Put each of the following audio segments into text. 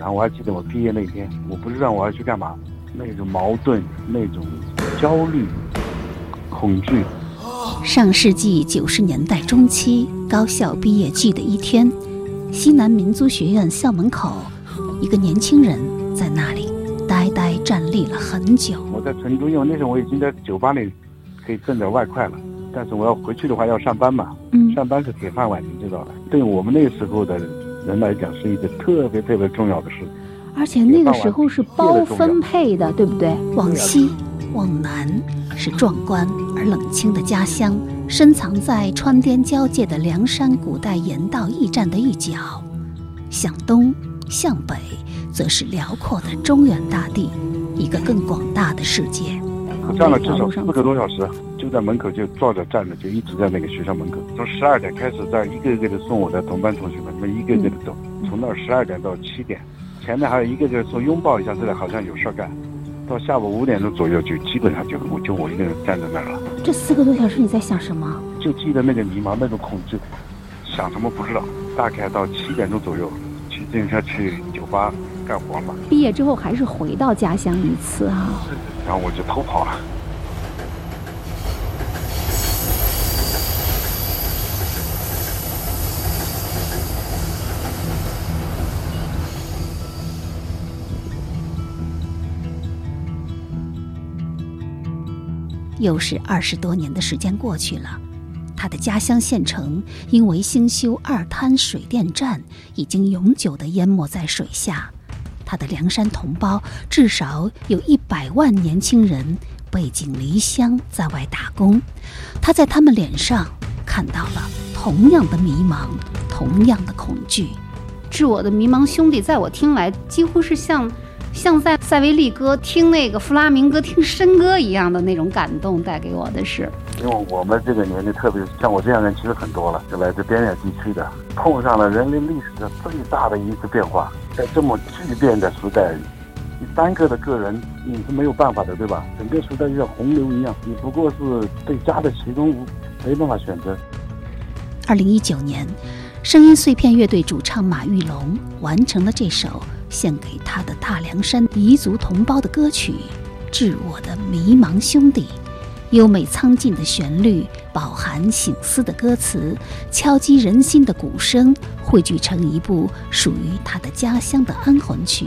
然后我还记得我毕业那天，我不知道我要去干嘛，那种矛盾，那种焦虑、恐惧。上世纪九十年代中期，高校毕业季的一天，西南民族学院校门口，一个年轻人在那里呆呆站立了很久。我在成都，因为那时候我已经在酒吧里可以挣点外快了，但是我要回去的话要上班嘛，嗯，上班是铁饭碗，你知道的。对我们那个时候的人来讲，是一个特别特别重要的事。而且那个时候是包分配的，对不对？往西，往南。是壮观而冷清的家乡，深藏在川滇交界的凉山古代盐道驿站的一角；向东、向北，则是辽阔的中原大地，一个更广大的世界。站了至少四个多小时，就在门口就坐着站着，就一直在那个学校门口。从十二点开始，在一个一个的送我的同班同学们，他们一个一个的走，从那儿十二点到七点，前面还有一个个说拥抱一下，这里，好像有事儿干。到下午五点钟左右，就基本上就我就我一个人站在那儿了。这四个多小时你在想什么？就记得那个迷茫，那种恐惧，想什么不知道。大概到七点钟左右，骑自行车去酒吧干活嘛。毕业之后还是回到家乡一次啊。然后我就偷跑了。又是二十多年的时间过去了，他的家乡县城因为兴修二滩水电站，已经永久的淹没在水下。他的凉山同胞至少有一百万年轻人背井离乡在外打工，他在他们脸上看到了同样的迷茫，同样的恐惧。致我的迷茫兄弟，在我听来几乎是像。像在塞维利哥听那个弗拉明戈听笙歌一样的那种感动，带给我的是，因为我们这个年龄，特别像我这样的人，其实很多了，就来自边远地区的，碰上了人类历史上最大的一次变化，在这么巨变的时代，你单个的个人你是没有办法的，对吧？整个时代就像洪流一样，你不过是被夹在其中，没办法选择。二零一九年，声音碎片乐队主唱马玉龙完成了这首。献给他的大凉山彝族同胞的歌曲《致我的迷茫兄弟》，优美苍劲的旋律，饱含醒思的歌词，敲击人心的鼓声，汇聚成一部属于他的家乡的安魂曲。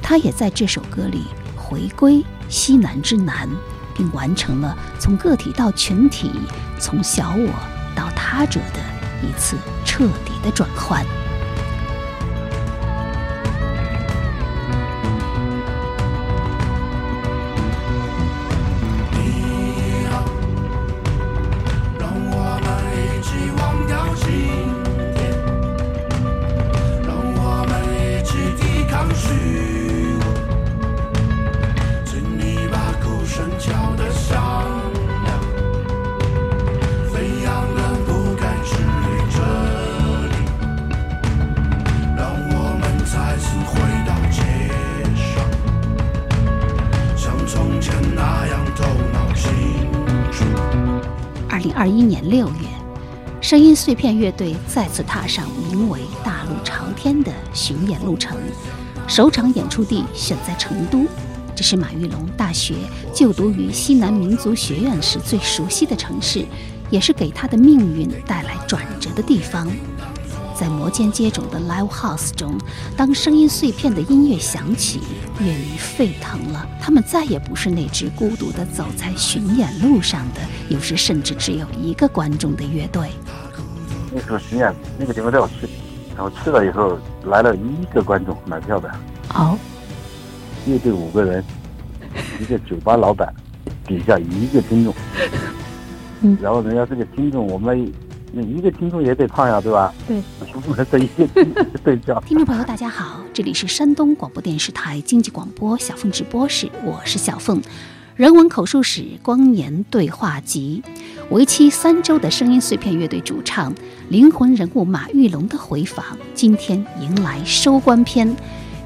他也在这首歌里回归西南之南，并完成了从个体到群体，从小我到他者的一次彻底的转换。六月，声音碎片乐队再次踏上名为“大陆朝天”的巡演路程，首场演出地选在成都，这是马玉龙大学就读于西南民族学院时最熟悉的城市，也是给他的命运带来转折的地方。在摩肩接踵的 live house 中，当声音碎片的音乐响起，乐迷沸腾了。他们再也不是那支孤独的走在巡演路上的，有时甚至只有一个观众的乐队。那时候巡演那个地方带我去，然后去了以后来了一个观众买票的。哦，乐队五个人，一个酒吧老板，底下一个听众。嗯，然后人家这个听众我们。一个听众也得唱呀，对吧？对，不能在一个对焦。听众朋友，大家好，这里是山东广播电视台经济广播小凤直播室，我是小凤。人文口述史光年对话集，为期三周的声音碎片乐队主唱灵魂人物马玉龙的回访，今天迎来收官篇。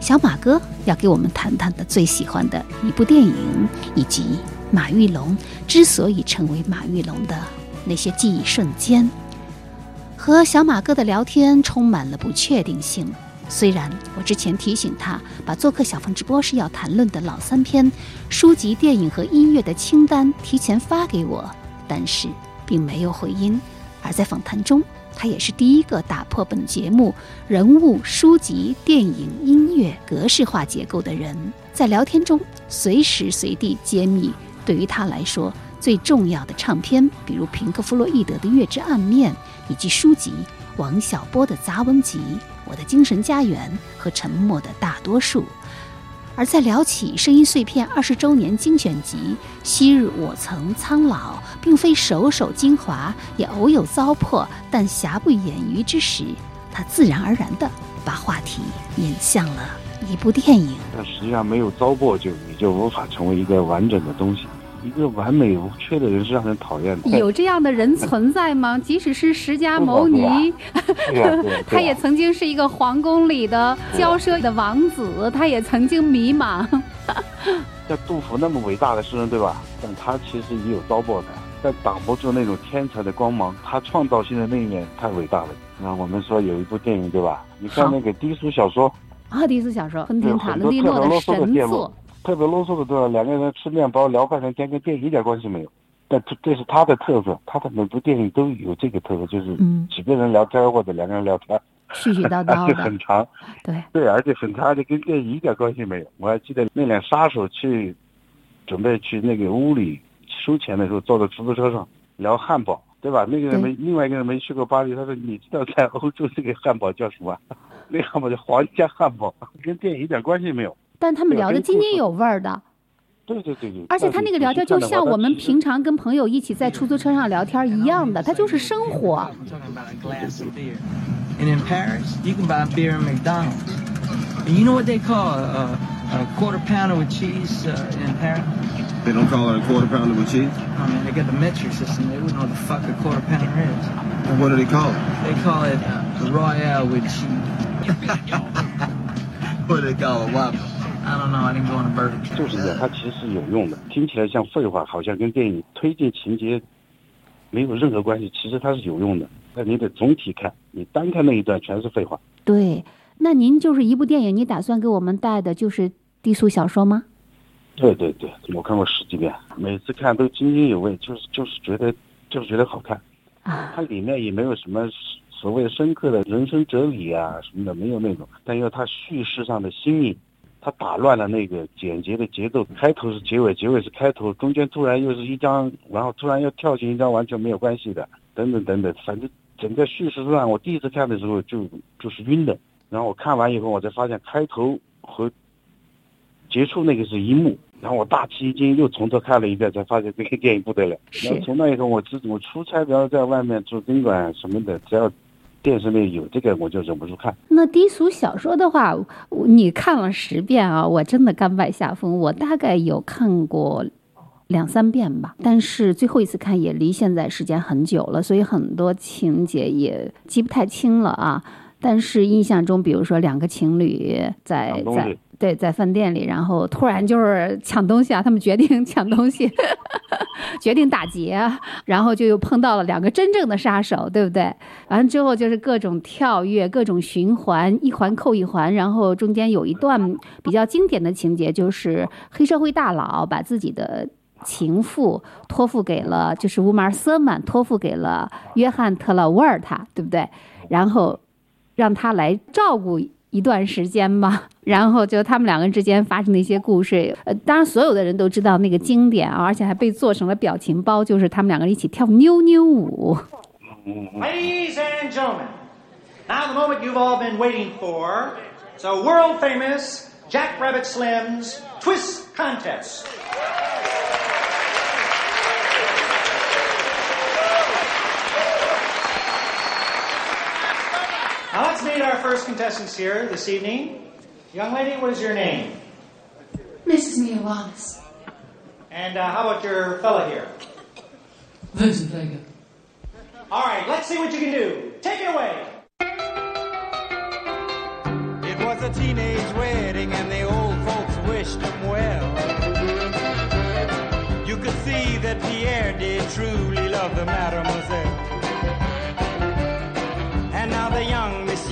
小马哥要给我们谈谈的最喜欢的一部电影，以及马玉龙之所以成为马玉龙的那些记忆瞬间。和小马哥的聊天充满了不确定性，虽然我之前提醒他把做客小凤直播时要谈论的老三篇书籍、电影和音乐的清单提前发给我，但是并没有回音。而在访谈中，他也是第一个打破本节目人物、书籍、电影、音乐格式化结构的人，在聊天中随时随地揭秘对于他来说最重要的唱片，比如平克·弗洛伊德的《月之暗面》，以及书籍王小波的杂文集。我的精神家园和沉默的大多数，而在聊起声音碎片二十周年精选集《昔日我曾苍老》，并非首首精华，也偶有糟粕，但瑕不掩瑜之时，他自然而然地把话题引向了一部电影。但实际上，没有糟粕，就你就无法成为一个完整的东西。一个完美无缺的人是让人讨厌的。有这样的人存在吗？即使是释迦牟尼，他也曾经是一个皇宫里的骄奢的王子，他也曾经迷茫。像杜甫那么伟大的诗人，对吧？但他其实也有糟粕的，但挡不住那种天才的光芒。他创造性的那一面太伟大了。那我们说有一部电影，对吧？你看那个低俗小说啊，低俗小说，昆汀塔伦蒂诺的神作。特别啰嗦的多，两个人吃面包聊半天，跟电影一点关系没有。但这这是他的特色，他的每部电影都有这个特色，就是几个人聊天或者两个人聊天，絮絮叨叨的，很长。对对，而且很长，而且跟电影一点关系没有。我还记得那俩杀手去准备去那个屋里收钱的时候，坐在出租车上聊汉堡，对吧？那个人没，另外一个人没去过巴黎，他说：“你知道在欧洲这个汉堡叫什么？那汉堡叫皇家汉堡，跟电影一点关系没有。”但他们聊的津津有味儿的，对对对对，而且他那个聊天就像我们平常跟朋友一起在出租车上聊天一样的，他就是生活。And in Paris, you can buy beer in McDonald's. And you know what they call a, a quarter pounder with cheese uh, in Paris? They don't call it a quarter pounder with cheese? I mean, they got the metric system. They wouldn't know what the fuck a quarter pounder is. What do they call it? They call it uh, Royale with cheese. what do they call it? Whopper? 就是的，它其实是有用的。听起来像废话，好像跟电影推进情节没有任何关系。其实它是有用的。但你得总体看，你单看那一段全是废话。对，那您就是一部电影，你打算给我们带的就是低俗小说吗？对对对，我看过十几遍，每次看都津津有味，就是就是觉得就是觉得好看。啊，它里面也没有什么所谓深刻的人生哲理啊什么的，没有那种。但因为它叙事上的新颖。他打乱了那个简洁的节奏，开头是结尾，结尾是开头，中间突然又是一张，然后突然又跳进一张完全没有关系的，等等等等，反正整个叙事上。我第一次看的时候就就是晕的，然后我看完以后，我才发现开头和结束那个是一幕，然后我大吃一惊，又从头看了一遍，才发现这个电影不得了。然后从那以后，我自我出差，比如在外面住宾馆什么的，只要。电视里有这个，我就忍不住看。那低俗小说的话，你看了十遍啊，我真的甘拜下风。我大概有看过两三遍吧，但是最后一次看也离现在时间很久了，所以很多情节也记不太清了啊。但是印象中，比如说两个情侣在在。对，在饭店里，然后突然就是抢东西啊！他们决定 抢东西，决定打劫，然后就又碰到了两个真正的杀手，对不对？完了之后就是各种跳跃，各种循环，一环扣一环。然后中间有一段比较经典的情节，就是黑社会大佬把自己的情妇托付给了，就是乌马尔·瑟曼托付给了约翰·特拉沃尔塔，对不对？然后让他来照顾。一段时间吧，然后就他们两个人之间发生的一些故事。呃，当然所有的人都知道那个经典啊，而且还被做成了表情包，就是他们两个人一起跳妞妞舞。Ladies and gentlemen, now the moment you've all been waiting for, so world famous Jack Rabbit Slim's Twist Contest. Meet our first contestants here this evening. Young lady, what is your name? Mrs. Mia Wallace. And uh, how about your fella here? Vincent Vega. All right, let's see what you can do. Take it away. It was a teenage wedding and the old folks wished them well. You could see that Pierre did truly love the mademoiselle. And now the young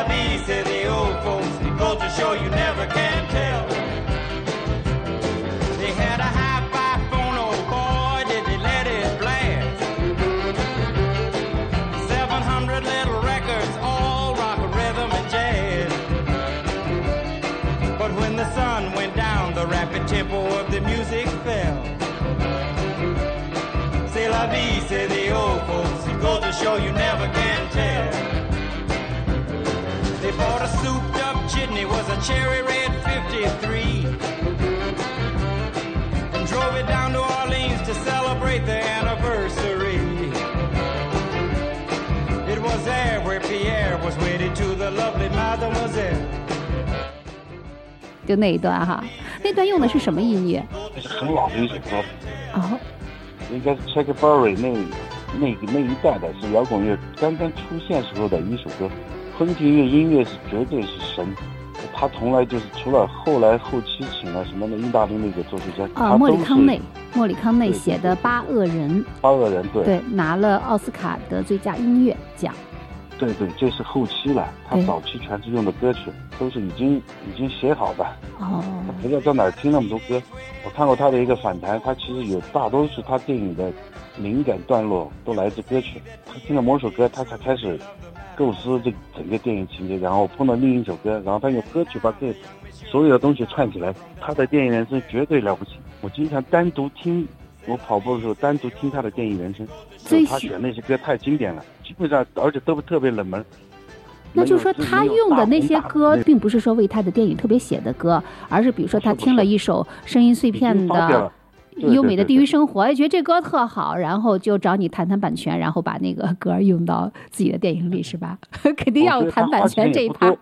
La vie, say the old folks. Goes to show you never can tell. They had a hi-fi phone, oh boy, did they let it blast. 700 little records, all rock, rhythm, and jazz. But when the sun went down, the rapid tempo of the music fell. C'est la vie, say the old folks. It goes to show you never can tell. They bought a souped up chitney, was a cherry red 53. And drove it down to Orleans to celebrate their anniversary. It was there where Pierre was wedded to the lovely mademoiselle. 就那一段哈，那段用的是什么音乐？是很老的一首歌，哦，应该是 Chuck Berry 那那那一代的，是摇滚乐刚刚出现时候的一首歌。昆汀乐音乐是绝对是神，他从来就是除了后来后期请了什么的意大利那个作曲家，啊，莫里康内，莫里康内写的《八恶人八恶人，》，对对，拿了奥斯卡的最佳音乐奖。对对，这是后期了，他早期全是用的歌曲，都是已经已经写好的，哦，他不知道在哪儿听那么多歌。我看过他的一个访谈，他其实有大多数他电影的灵感段落都来自歌曲。他听了某首歌，他才开始构思这整个电影情节，然后碰到另一首歌，然后他用歌曲把这所有的东西串起来。他的电影人生绝对了不起。我经常单独听，我跑步的时候单独听他的电影人生，最喜就他选那些歌太经典了，基本上而且都特别冷门。那就是说，他用的那些歌，并不是说为他的电影特别写的歌，而是比如说他听了一首声音碎片的优美的地域生活，哎，觉得这歌特好，然后就找你谈谈版权，然后把那个歌用到自己的电影里，是吧？肯定要谈版权这一趴。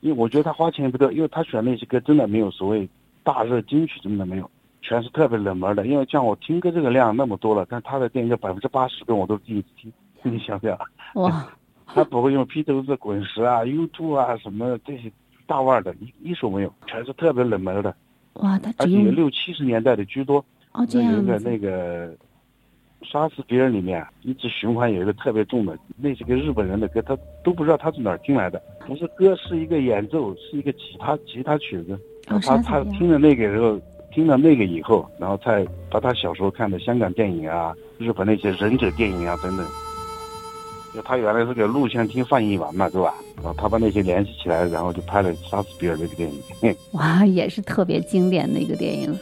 因为我觉得他花钱也不多，因为他选那些歌真的没有所谓大热金曲，真的没有，全是特别冷门的。因为像我听歌这个量那么多了，但他的电影有百分之八十歌我都第一次听，你想想，哇，他不会用披头士、滚石啊、U2 啊什么这些大腕的，一一首没有，全是特别冷门的，哇，他而且六七十年代的居多。哦这样子，一个那个杀死别人里面一直循环有一个特别重的，那些个日本人的歌，他都不知道他是哪儿听来的，不是歌，是一个演奏，是一个吉他吉他曲子。哦他他听了那个时候，听了那个以后，然后才把他小时候看的香港电影啊、日本那些忍者电影啊等等。就他原来是给录像厅放映完嘛，对吧？然后他把那些联系起来，然后就拍了《杀死比尔》这个电影。哇，也是特别经典的一个电影。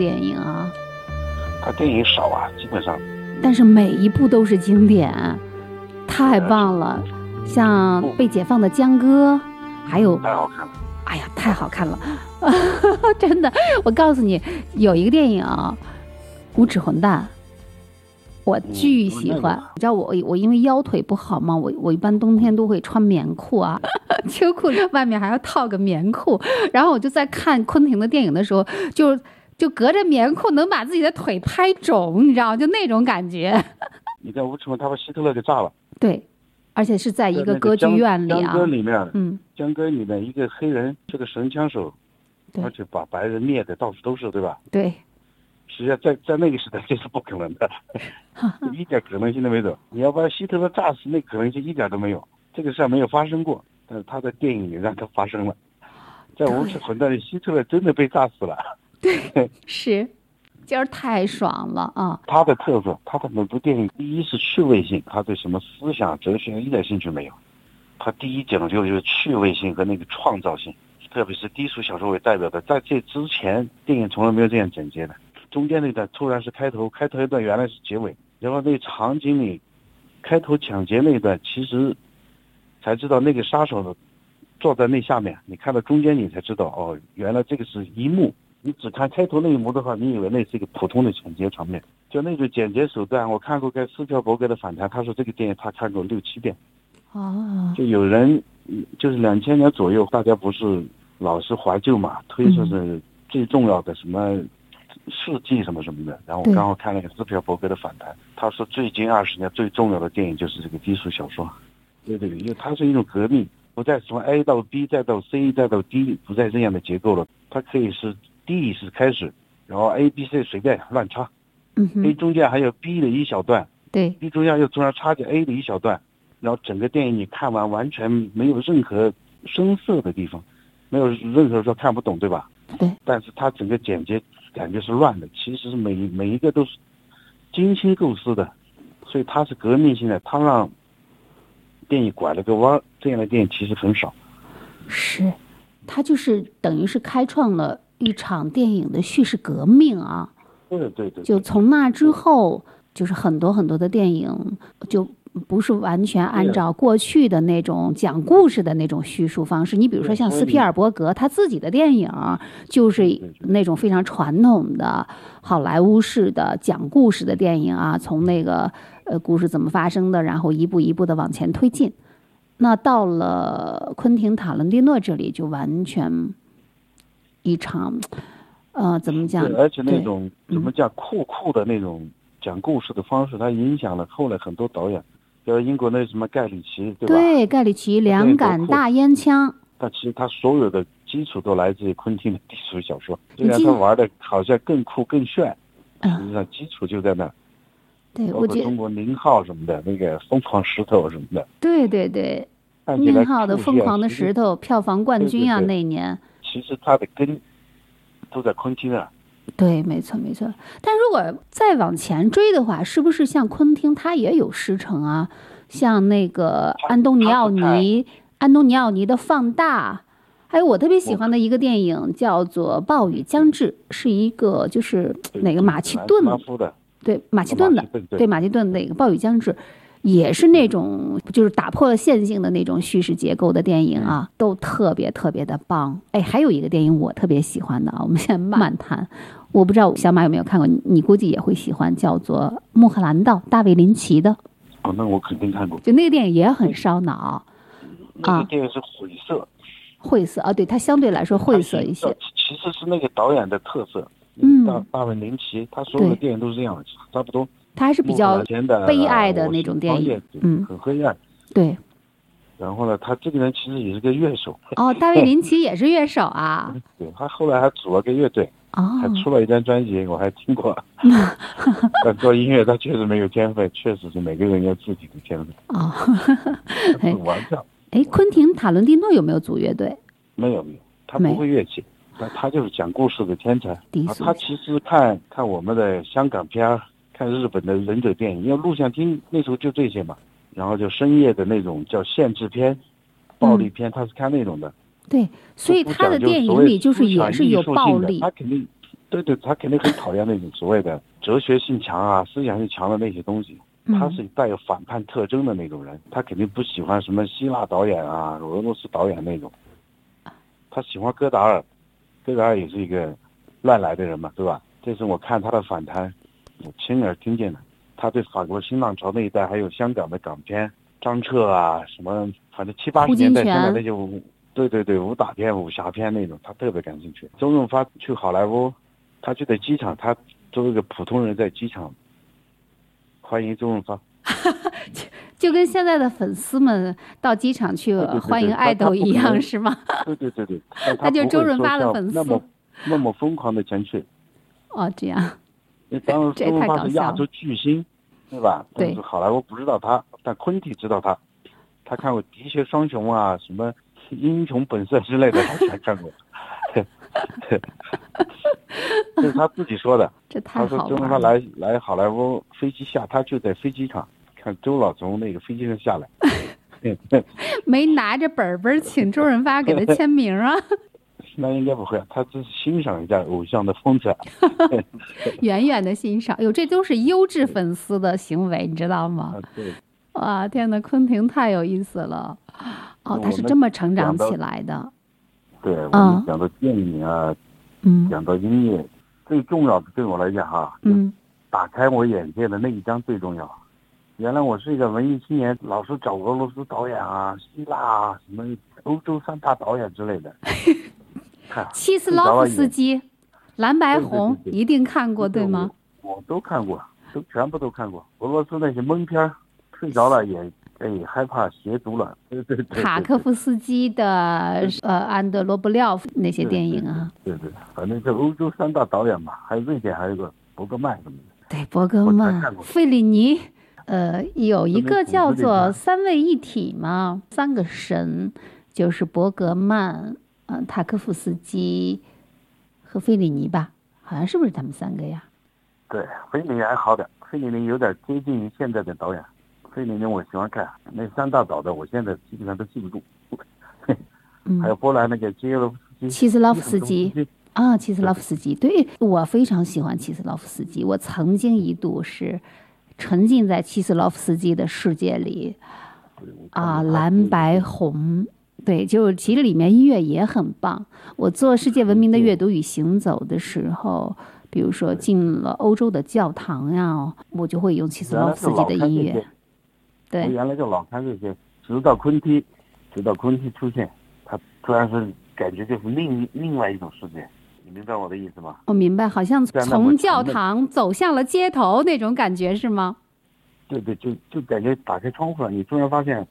电影啊，他电影少啊，基本上但是每一部都是经典，太棒了。像被解放的江歌，还有太好看了。哎呀，太好看了，真的！我告诉你，有一个电影啊，《无耻混蛋》，我巨喜欢。你知道我我因为腰腿不好嘛，我我一般冬天都会穿棉裤啊，秋裤外面还要套个棉裤。然后我就在看昆汀的电影的时候，就就隔着棉裤能把自己的腿拍肿，你知道，就那种感觉。你在无耻混他把希特勒给炸了。对，而且是在一个歌剧院里啊江。歌里面，嗯，江歌里面一个黑人是个神枪手，对而且把白人灭的到处都是，对吧？对，实际上在在那个时代这是不可能的，一点可能性都没有。你要把希特勒炸死，那可能性一点都没有，这个事儿没有发生过。但是他的电影里让它发生了，在无耻混蛋里，希特勒真的被炸死了。是，今儿太爽了啊！他的特色，他的每部电影，第一是趣味性，他对什么思想哲学一点兴趣没有。他第一讲究就是趣味性和那个创造性，特别是低俗小说为代表的，在这之前电影从来没有这样剪接的。中间那段突然是开头，开头一段原来是结尾，然后那场景里，开头抢劫那一段其实才知道那个杀手坐在那下面，你看到中间你才知道哦，原来这个是一幕。你只看开头那一幕的话，你以为那是一个普通的抢劫场面，就那种剪辑手段。我看过个斯皮尔伯格的访谈，他说这个电影他看过六七遍。哦，就有人，就是两千年左右，大家不是老是怀旧嘛，推说是最重要的什么世纪什么什么的。然后我刚好看了个斯皮尔伯格的访谈，他说最近二十年最重要的电影就是这个低俗小说。对对对，因为它是一种革命，不再从 A 到 B 再到 C 再到 D，不再这样的结构了。它可以是 D 是开始，然后 A、B、C 随便乱插。嗯。A 中间还有 B 的一小段。对。B 中间又中间插着 A 的一小段。然后整个电影你看完完全没有任何生涩的地方，没有任何说看不懂，对吧？对。但是它整个剪接感觉是乱的，其实每每一个都是精心构思的，所以它是革命性的，它让电影拐了个弯。这样的电影其实很少。是，它就是等于是开创了一场电影的叙事革命啊。对对对。就从那之后，就是很多很多的电影就。不是完全按照过去的那种讲故事的那种叙述方式。你比如说像斯皮尔伯格他自己的电影，就是那种非常传统的好莱坞式的讲故事的电影啊，从那个呃故事怎么发生的，然后一步一步的往前推进。那到了昆汀塔伦蒂诺这里，就完全一场呃怎么讲？而且那种怎么讲酷酷的那种讲故事的方式，它影响了后来很多导演。比如，英国那什么盖里奇，对吧？对，盖里奇两杆大烟枪。但其实他所有的基础都来自于昆汀的低俗小说，虽然他玩的好像更酷更炫，实际上基础就在那。对，我觉得中国宁浩什么的，那个疯狂石头什么的。对对对，宁浩的疯狂的石头票房冠军啊，那年。其实它的根都在昆汀啊。对，没错没错。但如果再往前追的话，是不是像昆汀他也有师承啊？像那个安东尼奥尼，安东尼奥尼的《放大》，还有我特别喜欢的一个电影叫做《暴雨将至》，是一个就是哪个马其顿的，对马其顿的，对马其顿那个《暴雨将至》。也是那种就是打破了线性的那种叙事结构的电影啊，都特别特别的棒。哎，还有一个电影我特别喜欢的啊，我们现在慢谈。我不知道小马有没有看过，你估计也会喜欢，叫做《穆赫兰道》，大卫林奇的。哦，那我肯定看过。就那个电影也很烧脑。那个电影是晦涩。晦涩啊，对，它相对来说晦涩一些。其实是那个导演的特色。嗯。大大卫林奇，他所有的电影都是这样，差不多。他还是比较悲哀的那种电影，嗯，很黑暗。对。然后呢，他这个人其实也是个乐手。哦，大卫林奇 也是乐手啊。对，他后来还组了个乐队，哦，还出了一张专辑，我还听过。但做音乐他确实没有天分，确实是每个人有自己的天分。哦。很玩笑。哎，昆汀塔伦蒂诺有没有组乐队？没有没有，他不会乐器，那他就是讲故事的天才。他其实看看我们的香港片儿。看日本的忍者电影，因为录像厅那时候就这些嘛，然后就深夜的那种叫限制片、暴力片，他是看那种的。对，所以他的电影里就是也是有暴力。他肯定，对对，他肯定很讨厌那种所谓的哲学性强啊、思想性强的那些东西。他是带有反叛特征的那种人，他肯定不喜欢什么希腊导演啊、俄罗斯导演那种。他喜欢戈达尔，戈达尔也是一个乱来的人嘛，对吧？这是我看他的访谈。我亲耳听见的，他对法国新浪潮那一代，还有香港的港片，张彻啊，什么，反正七八十年代香港那些武，对对对，武打片、武侠片那种，他特别感兴趣。周润发去好莱坞，他就在机场，他作为一个普通人在机场欢迎周润发，就就跟现在的粉丝们到机场去欢迎爱豆一样，是吗？对对对对，他就周润发的粉丝，那么那么疯狂的前去。哦，这样。那当时周润发是亚洲巨星，对吧？对。好莱坞不知道他，但昆汀知道他。他看过《喋血双雄》啊，什么《英雄本色》之类的，他全看过。这是他自己说的。这太他说。周润发来来好莱坞，飞机下他就在飞机场看周老从那个飞机上下来。没拿着本本请周润发给他签名啊，那应该不会，他只是欣赏一下偶像的风采。远远的欣赏。哟，这都是优质粉丝的行为，你知道吗啊？，对，哇，天呐，昆汀太有意思了。哦，他是这么成长起来的。对，我啊们讲到电影啊，嗯讲到音乐，最重要的对我来讲哈，嗯打开我眼界的那一张最重要。原来我是一个文艺青年，老是找俄罗斯导演啊、希腊啊、什么欧洲三大导演之类的。看，契斯洛夫斯基、蓝白红一定看过，对吗？我？我都看过，都全部都看过。俄罗斯那些闷片儿，睡着了也哎害怕邪足了。对对对对。塔科夫斯基的呃安德罗布廖夫那些电影啊，对对，反正是欧洲三大导演嘛，还有瑞典还有个伯格曼什么的。对，伯格曼费里尼，呃，有一个叫做三位一体嘛，三个神，就是伯格曼、呃，塔科夫斯基和费里尼吧，好像是不是他们三个呀？对，费里尼还好点，费里尼有点接近于现在的导演。费里尼我喜欢看，那三大导的我现在基本上都记不住。嗯还，有波兰那个基耶洛夫斯基，契斯洛夫斯基基，啊，契斯洛夫斯基，对我非常喜欢齐斯洛夫斯基，我曾经一度是沉浸在契斯洛夫斯基的世界里啊，蓝白红。对，就其实里面音乐也很棒。我做世界文明的阅读与行走的时候，比如说进了欧洲的教堂呀，我就会用契斯洛夫斯基的音乐。我对，原来就老看这些，直到昆汀，直到昆汀出现，他突然是感觉就是另另外一种世界，你明白我的意思吗？我明白，好像在那么从教堂走向了街头那种感觉是吗？对对，就就感觉打开窗户了，你突然发现，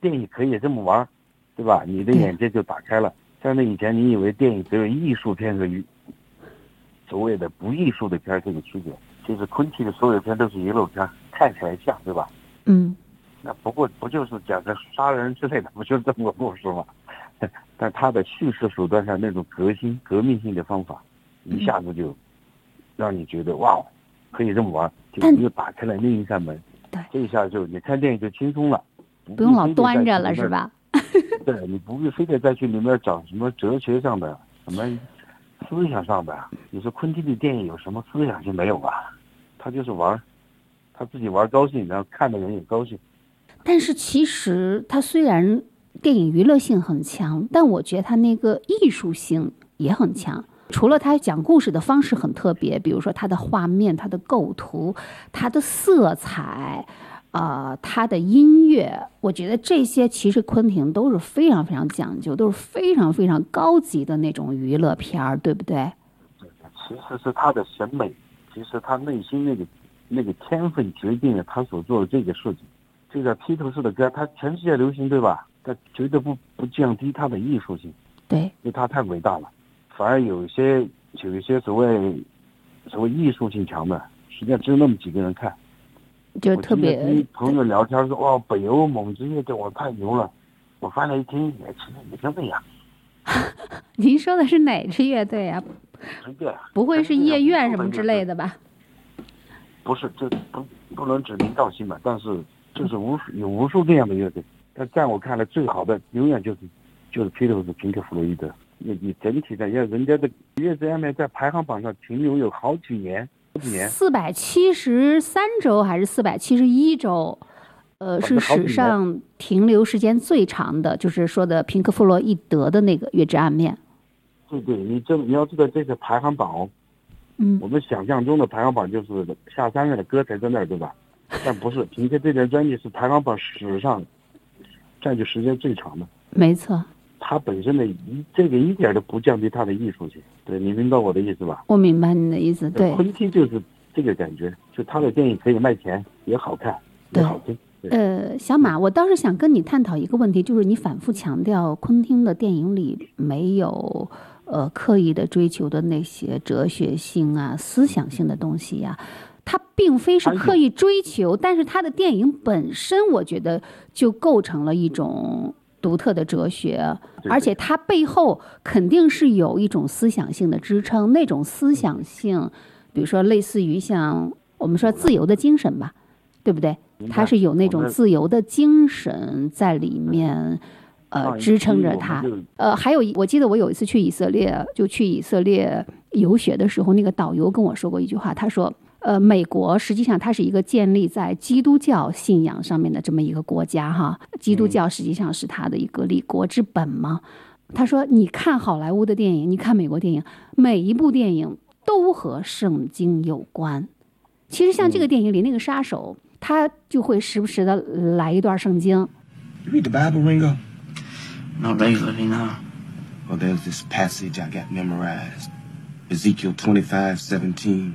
电影可以这么玩儿，对吧？你的眼界就打开了。像那以前，你以为电影只有艺术片和娱所谓的不艺术的片儿这个区别，其实昆汀的所有片都是娱乐片，看起来像，对吧？嗯，那不过不就是讲的杀人之类的，不就是这么个故事吗？但他的叙事手段上那种革新、革命性的方法，一下子就让你觉得哇，可以这么玩，就又打开了另一扇门。对这一下就你看电影就轻松了，不用老端着？了是吧？对你不必非得再去里面找什么哲学上的、什么思想上的。你说昆汀的电影有什么思想性没有吧？他就是玩，他自己玩高兴，然后看的人也高兴。但是其实他虽然电影娱乐性很强，但我觉得他那个艺术性也很强。除了他讲故事的方式很特别，比如说他的画面、他的构图、他的色彩，啊、他的音乐，我觉得这些其实昆汀都是非常非常讲究，都是非常非常高级的那种娱乐片儿，对不对？其实是他的审美，其实他内心那个那个天分决定了他所做的这个事情。这个披头士的歌，他全世界流行，对吧？他绝对不不降低他的艺术性，对，因为他太伟大了。反而有一些有一些所谓所谓艺术性强的，实际上只有那么几个人看。就特别跟朋友聊天说，哇，北欧某支乐队我太牛了。我翻来一听，也其实也就那样，您说的是哪支乐队啊？随便。不会是夜愿什么之类的？吧？不是，这不不能指名道姓吧？但是就是无数有无数这样的乐队，但在我看来，最好的永远就是就是披头士、平克·弗洛伊德。你你整体的，要人家的乐队上面在排行榜上停留有好几年，好几年。四百七十三周还是四百七十一周？呃，是史上停留时间最长的，就是说的平克·弗洛伊德的那个《月之暗面》。对对，你这你要知道这个排行榜哦，嗯我们想象中的排行榜就是下三月的歌才在那儿，对吧？但不是，平克这张专辑是排行榜史上占据时间最长的。没错，它本身的一这个一点都不降低它的艺术性，对你明白我的意思吧？我明白你的意思。对，昆汀就是这个感觉，就他的电影可以卖钱，也好看，也对好听。对呃，小马，我倒是想跟你探讨一个问题，就是你反复强调昆汀的电影里没有呃刻意的追求的那些哲学性啊、思想性的东西呀、他并非是刻意追求，但是他的电影本身，我觉得就构成了一种独特的哲学，而且它背后肯定是有一种思想性的支撑。那种思想性，比如说类似于像我们说自由的精神吧，对不对？它是有那种自由的精神在里面，呃，支撑着它。呃，还有，我记得我有一次去以色列，就去以色列游学的时候，那个导游跟我说过一句话，他说。呃，美国实际上它是一个建立在基督教信仰上面的这么一个国家哈，基督教实际上是它的一个立国之本嘛。他说，你看好莱坞的电影，你看美国电影，每一部电影都和圣经有关。其实像这个电影里那个杀手，他就会时不时的来一段圣经。You read the Bible, Ringo? Not regularly, no. Well, there's this passage I got memorized. Ezekiel 25, 17.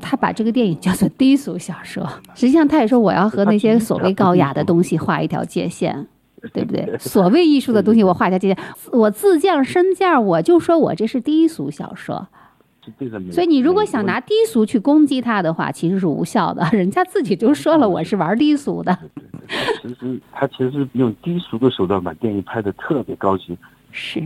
他把这个电影叫做低俗小说，实际上他也说我要和那些所谓高雅的东西画一条界限，对不对？所谓艺术的东西我画一条界限，我自降身价，我就说我这是低俗小说。所以你如果想拿低俗去攻击他的话，其实是无效的，人家自己就说了我是玩低俗的。其实他其实是用低俗的手段把电影拍的特别高级。是。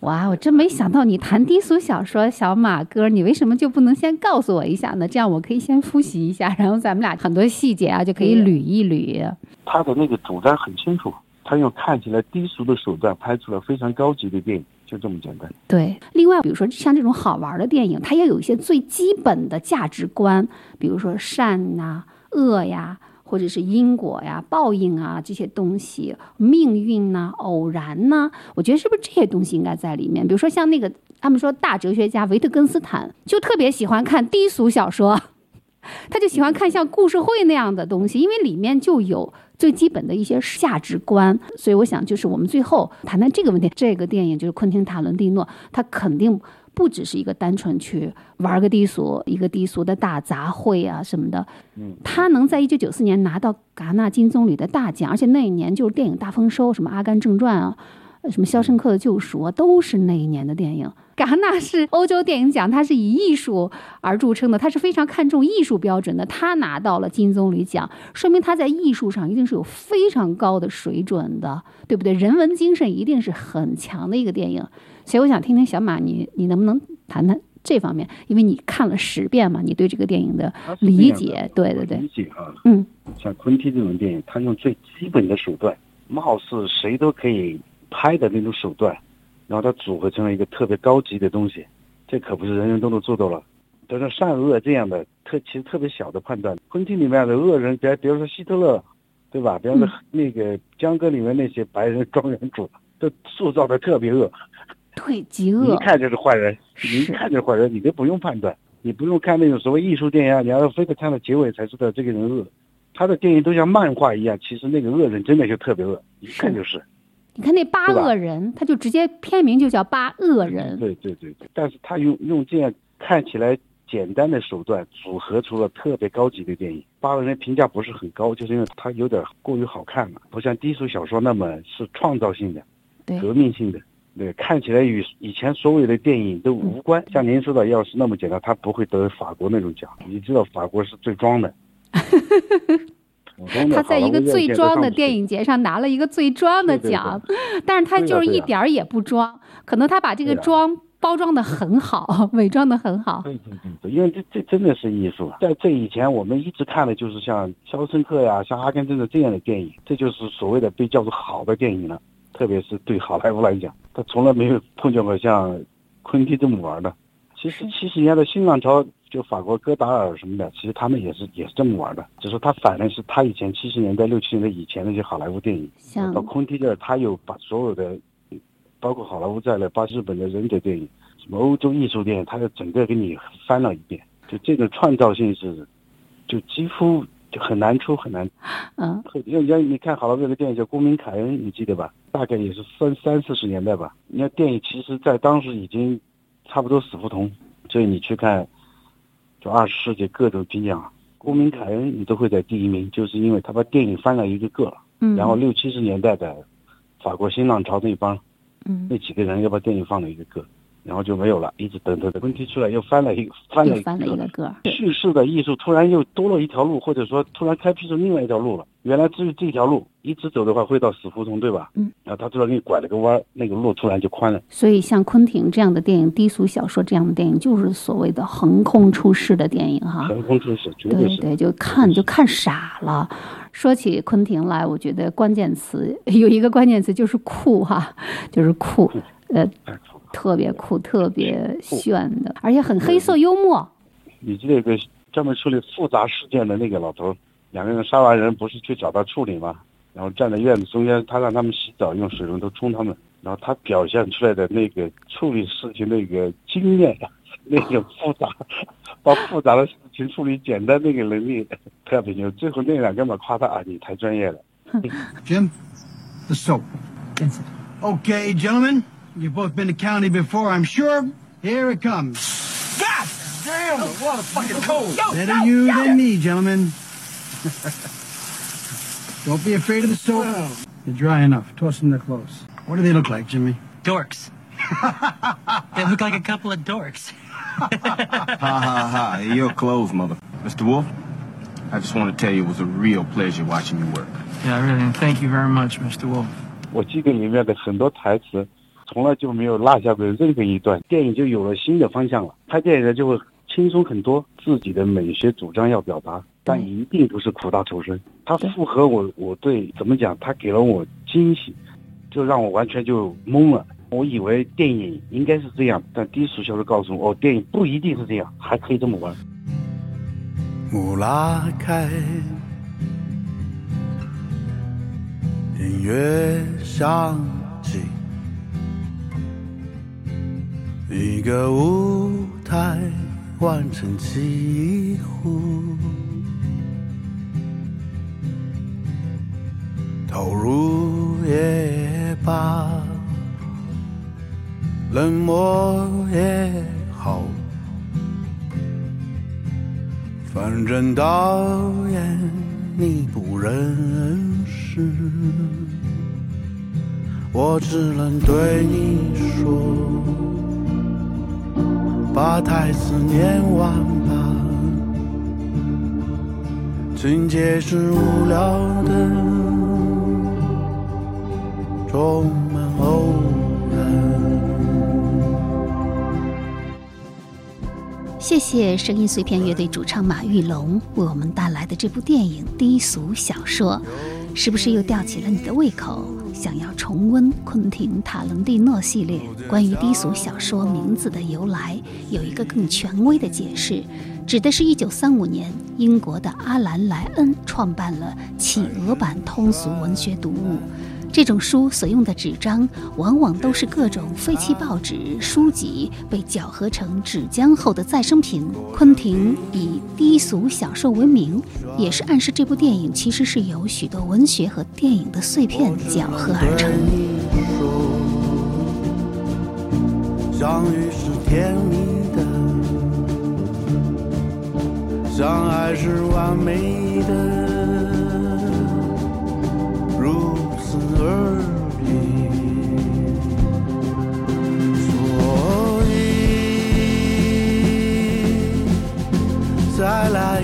哇，我真没想到你谈低俗小说，小马哥，你为什么就不能先告诉我一下呢？这样我可以先复习一下，然后咱们俩很多细节啊就可以捋一捋。他的那个主张很清楚，他用看起来低俗的手段拍出了非常高级的电影，就这么简单。对，另外比如说像这种好玩的电影，它也有一些最基本的价值观，比如说善呐、恶呀。或者是因果呀、报应啊这些东西，命运呐、偶然呐，我觉得是不是这些东西应该在里面？比如说像那个他们说大哲学家维特根斯坦就特别喜欢看低俗小说，他就喜欢看像故事会那样的东西，因为里面就有最基本的一些价值观。所以我想，就是我们最后谈谈这个问题。这个电影就是昆汀塔伦蒂诺，他肯定。不只是一个单纯去玩个低俗，一个低俗的大杂烩啊什么的。嗯，他能在一九九四年拿到戛纳金棕榈的大奖，而且那一年就是电影大丰收，什么《阿甘正传》啊，什么《肖申克的救赎》啊，都是那一年的电影。戛纳是欧洲电影奖，它是以艺术而著称的，它是非常看重艺术标准的。他拿到了金棕榈奖，说明他在艺术上一定是有非常高的水准的，对不对？人文精神一定是很强的一个电影。所以我想听听小马，你你能不能谈谈这方面？因为你看了十遍嘛，你对这个电影的理解，对对对，理解啊，嗯，像昆汀这种电影，他用最基本的手段，貌似谁都可以拍的那种手段，然后他组合成了一个特别高级的东西，这可不是人人都能做到了。但是善恶这样的特其实特别小的判断，昆汀里面的恶人，比比如说希特勒，对吧？比方说那个江歌里面那些白人庄园主，都塑造的特别恶。对，极恶，一看就是坏人，你一看就是坏人，你都不用判断，你不用看那种所谓艺术电影，你要非得看到结尾才知道这个人恶。他的电影都像漫画一样，其实那个恶人真的就特别恶，一看就是。你看那八恶人，他就直接片名就叫八恶人。对对对对，但是他用用这样看起来简单的手段组合出了特别高级的电影。八恶人评价不是很高，就是因为他有点过于好看了，不像低俗小说那么是创造性的、革命性的。对，看起来与以前所有的电影都无关。像您说的，要是那么简单，他不会得法国那种奖。你知道，法国是最装的。他在一个最装的电影节上拿了一个最装的奖，但是他就是一点儿也不装。可能他把这个装包装的很好，伪装的很好。对对对，因为这这真的是艺术。在这以前，我们一直看的就是像《肖申克》呀、像《阿甘正传》这样的电影，这就是所谓的被叫做好的电影了。特别是对好莱坞来讲，他从来没有碰见过像昆汀这么玩的。其实七十年代新浪潮，就法国戈达尔什么的，其实他们也是也是这么玩的。只是他反的是他以前七十年代、六七年代以前那些好莱坞电影，到昆汀这儿，他又把所有的，包括好莱坞在内，把日本的忍者电影、什么欧洲艺术电影，他就整个给你翻了一遍。就这个创造性是，就几乎就很难出，很难。嗯，因为你看好了，这个电影叫《公民凯恩》，你记得吧？大概也是三三四十年代吧。你看电影，其实在当时已经差不多死胡同。所以你去看，就二十世纪各种评奖，《公民凯恩》你都会在第一名，就是因为他把电影翻了一个个。嗯。然后六七十年代的法国新浪潮那帮，嗯，那几个人又把电影放了一个个。然后就没有了，一直等等等，问题出来又翻了一翻了翻了一个个，叙事的艺术突然又多了一条路，或者说突然开辟出另外一条路了。原来只有这条路一直走的话会到死胡同，对吧？嗯。然后他突然给你拐了个弯，那个路突然就宽了。所以像昆汀这样的电影、低俗小说这样的电影，就是所谓的横空出世的电影哈。横空出世，绝对是。对，就看就看傻了。说起昆汀来，我觉得关键词有一个关键词就是酷哈，就是酷，呃。特别酷，特别炫的，而且很黑色幽默。你记得有个专门处理复杂事件的那个老头，两个人杀完人不是去找他处理吗？然后站在院子中间，他让他们洗澡，用水龙头冲他们。然后他表现出来的那个处理事情那个经验，那个复杂，把复杂的事情处理简单那个能力特别牛。最后那两个嘛夸他啊，你太专业了。Jim，the soap. Okay, gentlemen. You've both been to county before, I'm sure. Here it comes. God damn, what a fucking cold. Better you than me, gentlemen. Don't be afraid of the soap. They're dry enough. Toss them their clothes. What do they look like, Jimmy? Dorks. they look like a couple of dorks. ha ha ha. Your clothes, mother. Mr. Wolf, I just want to tell you it was a real pleasure watching you work. Yeah, really. Thank you very much, Mr. Wolf. 我记得里面的很多台词 从来就没有落下过任何一段，电影就有了新的方向了。拍电影的就会轻松很多，自己的美学主张要表达，但一定不是苦大仇深。它符合我，我对怎么讲？它给了我惊喜，就让我完全就懵了。我以为电影应该是这样，但低俗小说告诉我，哦，电影不一定是这样，还可以这么玩。木拉开，音乐响一个舞台完成几乎，投入也罢，冷漠也好，反正导演你不认识，我只能对你说。把台词念完吧，情节是无聊的，充满偶然。谢谢声音碎片乐队主唱马玉龙为我们带来的这部电影《低俗小说》，是不是又吊起了你的胃口？想要重温昆汀·塔伦蒂诺系列关于低俗小说名字的由来，有一个更权威的解释，指的是1935年英国的阿兰·莱恩创办了企鹅版通俗文学读物。这种书所用的纸张往往都是各种废弃报纸、书籍被搅合成纸浆后的再生品。昆汀以低俗小说为名，也是暗示这部电影其实是由许多文学和电影的碎片搅合而成。相遇是甜蜜的，相爱是完美的。而已，所以再来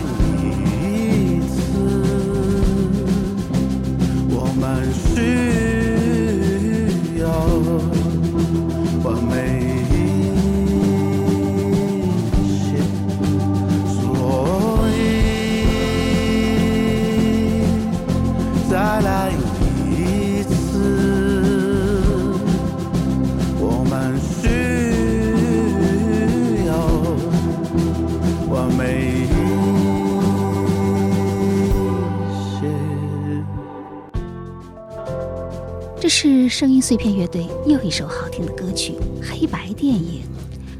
声音碎片乐队又一首好听的歌曲《黑白电影》。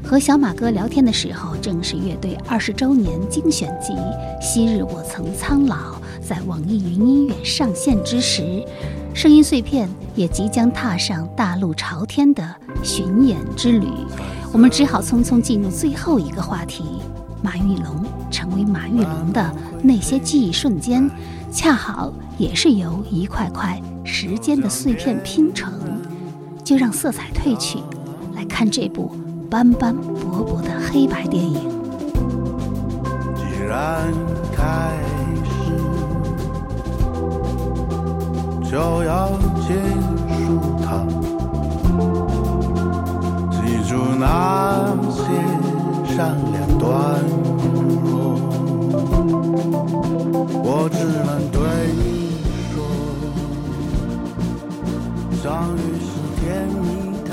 和小马哥聊天的时候，正是乐队二十周年精选集《昔日我曾苍老》在网易云音乐上线之时，声音碎片也即将踏上大路朝天的巡演之旅。我们只好匆匆进入最后一个话题：马玉龙成为马玉龙的那些记忆瞬间，恰好也是由一块块时间的碎片拼成。就让色彩褪去，来看这部斑斑驳驳的黑白电影。既然开始，就要结束它。记住那些善良段落，我只能相遇是甜蜜的，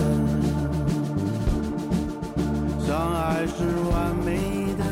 相爱是完美的。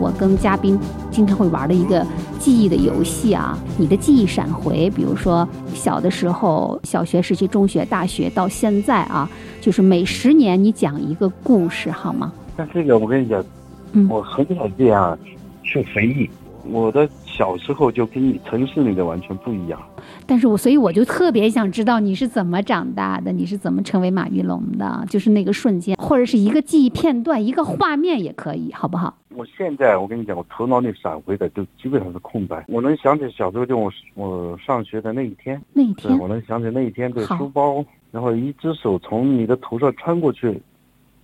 我跟嘉宾经常会玩的一个记忆的游戏啊，你的记忆闪回，比如说小的时候，小学时期、中学、大学到现在啊，就是每十年你讲一个故事，好吗？但这个我跟你讲，嗯我很少这样去回忆。我的小时候就跟你城市里的完全不一样。但是我所以我就特别想知道你是怎么长大的，你是怎么成为马玉龙的，就是那个瞬间，或者是一个记忆片段、一个画面也可以，好不好？我现在我跟你讲，我头脑里闪回的就基本上是空白。我能想起小时候就我我上学的那一天，那一天我能想起那一天，对书包，然后一只手从你的头上穿过去，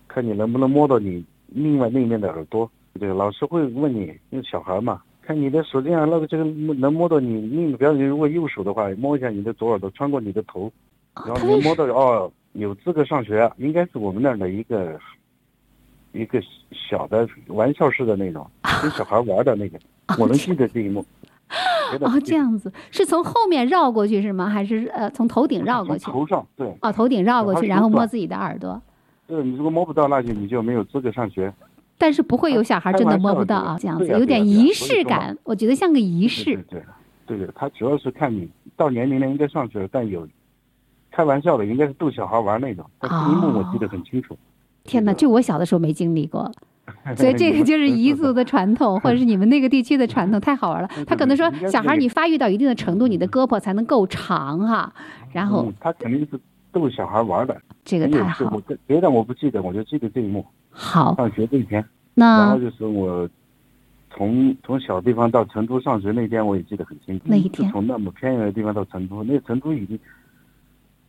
看你能不能摸到你另外那面的耳朵。对，老师会问你，因为小孩嘛，看你的手这样，那个这个能摸到你另，比方你如果右手的话，摸一下你的左耳朵，穿过你的头，然后你能摸到哦，有资格上学，应该是我们那儿的一个一个小的玩笑式的那种，跟小孩玩的那个，我能记得这一幕。哦，这样子是从后面绕过去是吗？还是呃从头顶绕过去？头上对，哦，头顶绕过去，然后摸自己的耳朵，对你如果摸不到，那就你就没有资格上学。但是不会有小孩真的摸不到啊，这样子有点仪式感，我觉得像个仪式。对对对，他主要是看你到年龄了应该上去了，但有开玩笑的，应该是逗小孩玩那种。但这一幕我记得很清楚。天哪，就我小的时候没经历过。所以 这个就是彝族的传统，或者是你们那个地区的传统，太好玩了。他可能说，小孩你发育到一定的程度，你的胳膊才能够长哈。然后嗯，他肯定是逗小孩玩的。这个太好很有趣我别的我不记得，我就记得这一幕。好，上学这一天，然后就是我从从小地方到成都上学那天，我也记得很清楚。那一天是从那么偏远的地方到成都，那成都已经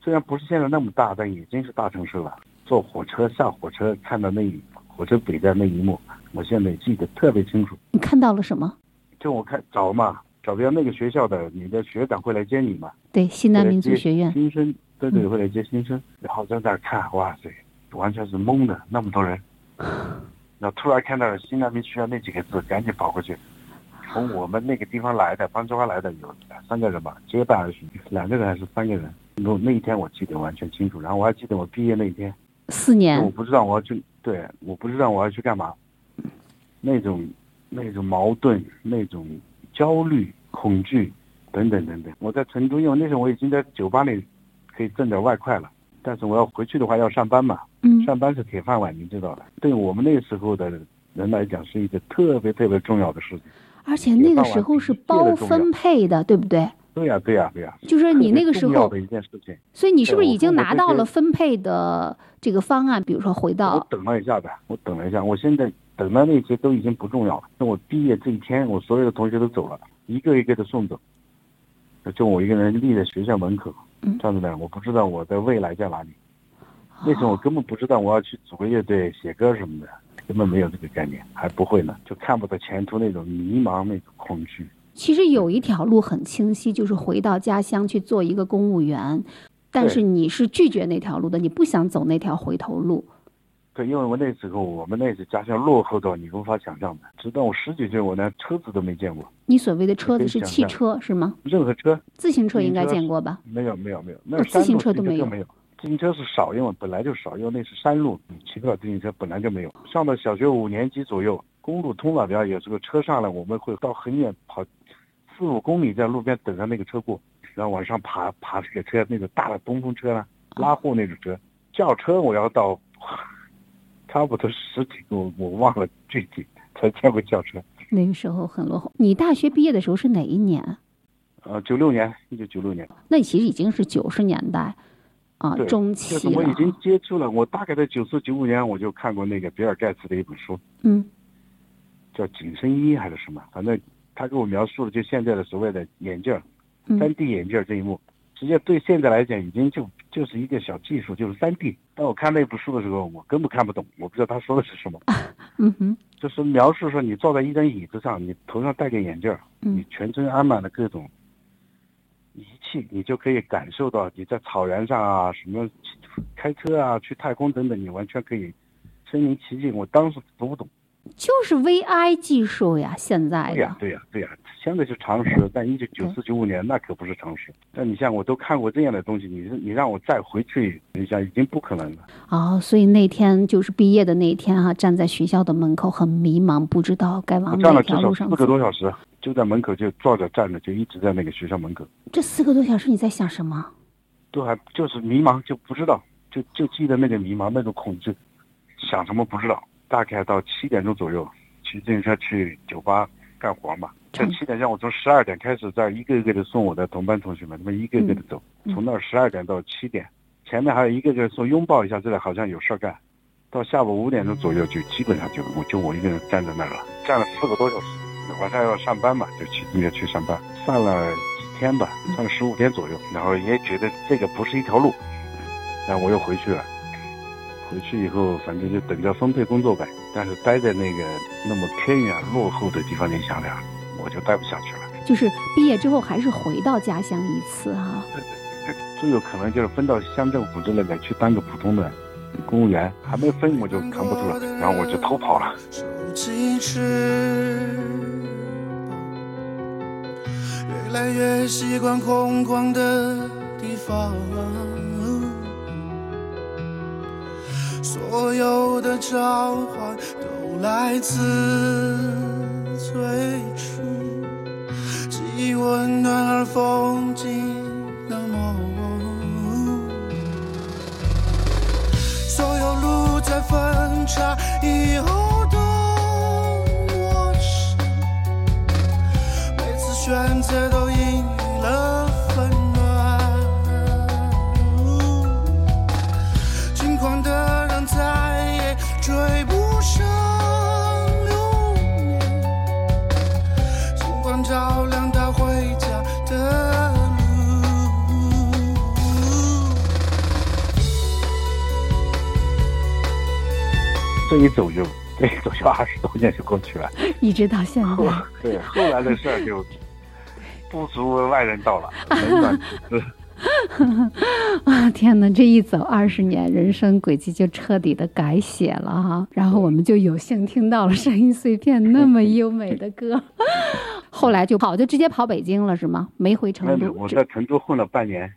虽然不是现在那么大，但已经是大城市了。坐火车下火车，看到那一火车北站那一幕，我现在记得特别清楚。你看到了什么？就我看找嘛，找不到那个学校的，你的学长会来接你嘛？对，西南民族学院。新生，对对，会来接新生，然后在那儿看，哇塞，完全是懵的，那么多人。然后突然看到了“新南民需要”那几个字，赶紧跑过去。从我们那个地方来的，滂州话来的有两三个人吧，结伴而行，两个人还是三个人。那那一天我记得完全清楚，然后我还记得我毕业那一天，四年，我不知道我要去，对，我不知道我要去干嘛，那种那种矛盾，那种焦虑、恐惧等等等等。我在成都，因为那时候我已经在酒吧里可以挣点外快了，但是我要回去的话要上班嘛，嗯，上班是铁饭碗，您知道的。对我们那时候的人来讲，是一个特别特别重要的事情。而且那个时候是包分配的，对不对？对呀、对呀、对呀、就是你那个时候重要的，一件事情。所以你是不是已经拿到了分配的这个方案？比如说回到我等了一下呗，我等了一下，我现在等的那些都已经不重要了。那我毕业这一天，我所有的同学都走了，一个一个的送走，就我一个人立在学校门口，嗯这样子的，我不知道我的未来在哪里。那时候我根本不知道我要去组个乐队、写歌什么的，根本没有这个概念，还不会呢，就看不到前途那种迷茫、那种恐惧。其实有一条路很清晰，就是回到家乡去做一个公务员，但是你是拒绝那条路的，你不想走那条回头路。对，因为我那时候我们那时家乡落后到你无法想象的，直到我十几岁，我连车子都没见过，你所谓的车子是汽车是吗？任何车自行车应该见过吧？没有没有没有，那哦自行车都没有。自行车是少，因为本来就少，因为那是山路，你骑不了自行车，本来就没有。上到小学五年级左右，公路通了，然后有时候车上来，我们会到很远跑四五公里，在路边等着那个车过，然后往上爬爬这个车，那个大的东风车啊，拉货那种车。轿车我要到差不多十几个，我我忘了具体才见过轿车。那个时候很落后。你大学毕业的时候是哪一年？呃，九六年，一九九六年。那其实已经是九十年代啊中期了我已。经接触了，我大概在九四九五年我就看过那个比尔盖茨的一本书，嗯叫《紧身衣》还是什么，反正他给我描述了就现在的所谓的眼镜三 D 眼镜儿这一幕，实际上对现在来讲已经就就是一个小技术，就是三 D。当我看那部书的时候，我根本看不懂，我不知道他说的是什么。嗯哼就是描述说你坐在一张椅子上，你头上戴个眼镜你全身安满了各种仪器，你就可以感受到你在草原上啊，什么开车啊，去太空等等，你完全可以身临其境。我当时读不懂。就是 VI 技术呀，现在对呀的，对呀，对呀，现在是常识，但一九九四九五年那可不是常识。但你像我都看过这样的东西，你你让我再回去，一下已经不可能了。哦，所以那天就是毕业的那一天啊、站在学校的门口很迷茫，不知道该往哪站了至少条路上走四个。多小时，就在门口就坐着站着，就一直在那个学校门口，这四个多小时你在想什么？都还就是迷茫，就不知道，就就记得那个迷茫，那种恐惧，想什么不知道。大概到七点钟左右，骑自行车去酒吧干活嘛。在七点钟，我从十二点开始，在一个一个的送我的同班同学们，他们一个一个的走，嗯从那儿十二点到七点，前面还有一个个说拥抱一下，这里好像有事儿干。到下午五点钟左右，就基本上就我就我一个人站在那儿了，站了四个多小时。晚上要上班嘛，就骑自行车去上班，上了几天吧，上了十五天左右，然后也觉得这个不是一条路，然后我又回去了。回去以后，反正就等着分配工作呗。但是待在那个那么偏远落后的地方，你想想，我就待不下去了。就是毕业之后还是回到家乡一次哈、最有可能就是分到乡政府之类的去当个普通的公务员，还没分我就扛不住了，然后我就偷跑了。越来越习惯空旷的地方。所有的召唤都来自最初，既温暖而风景的梦。所有路在分岔以后都陌生，每次选择都一走就这一走就二十多年就过去了。一直到现在。对后来的事儿就 不足外人道了，冷暖自知。啊，天哪！这一走二十年，人生轨迹就彻底的改写了哈。然后我们就有幸听到了声音碎片那么优美的歌。后来就跑，就直接跑北京了是吗？没回成都。我在成都混了半年，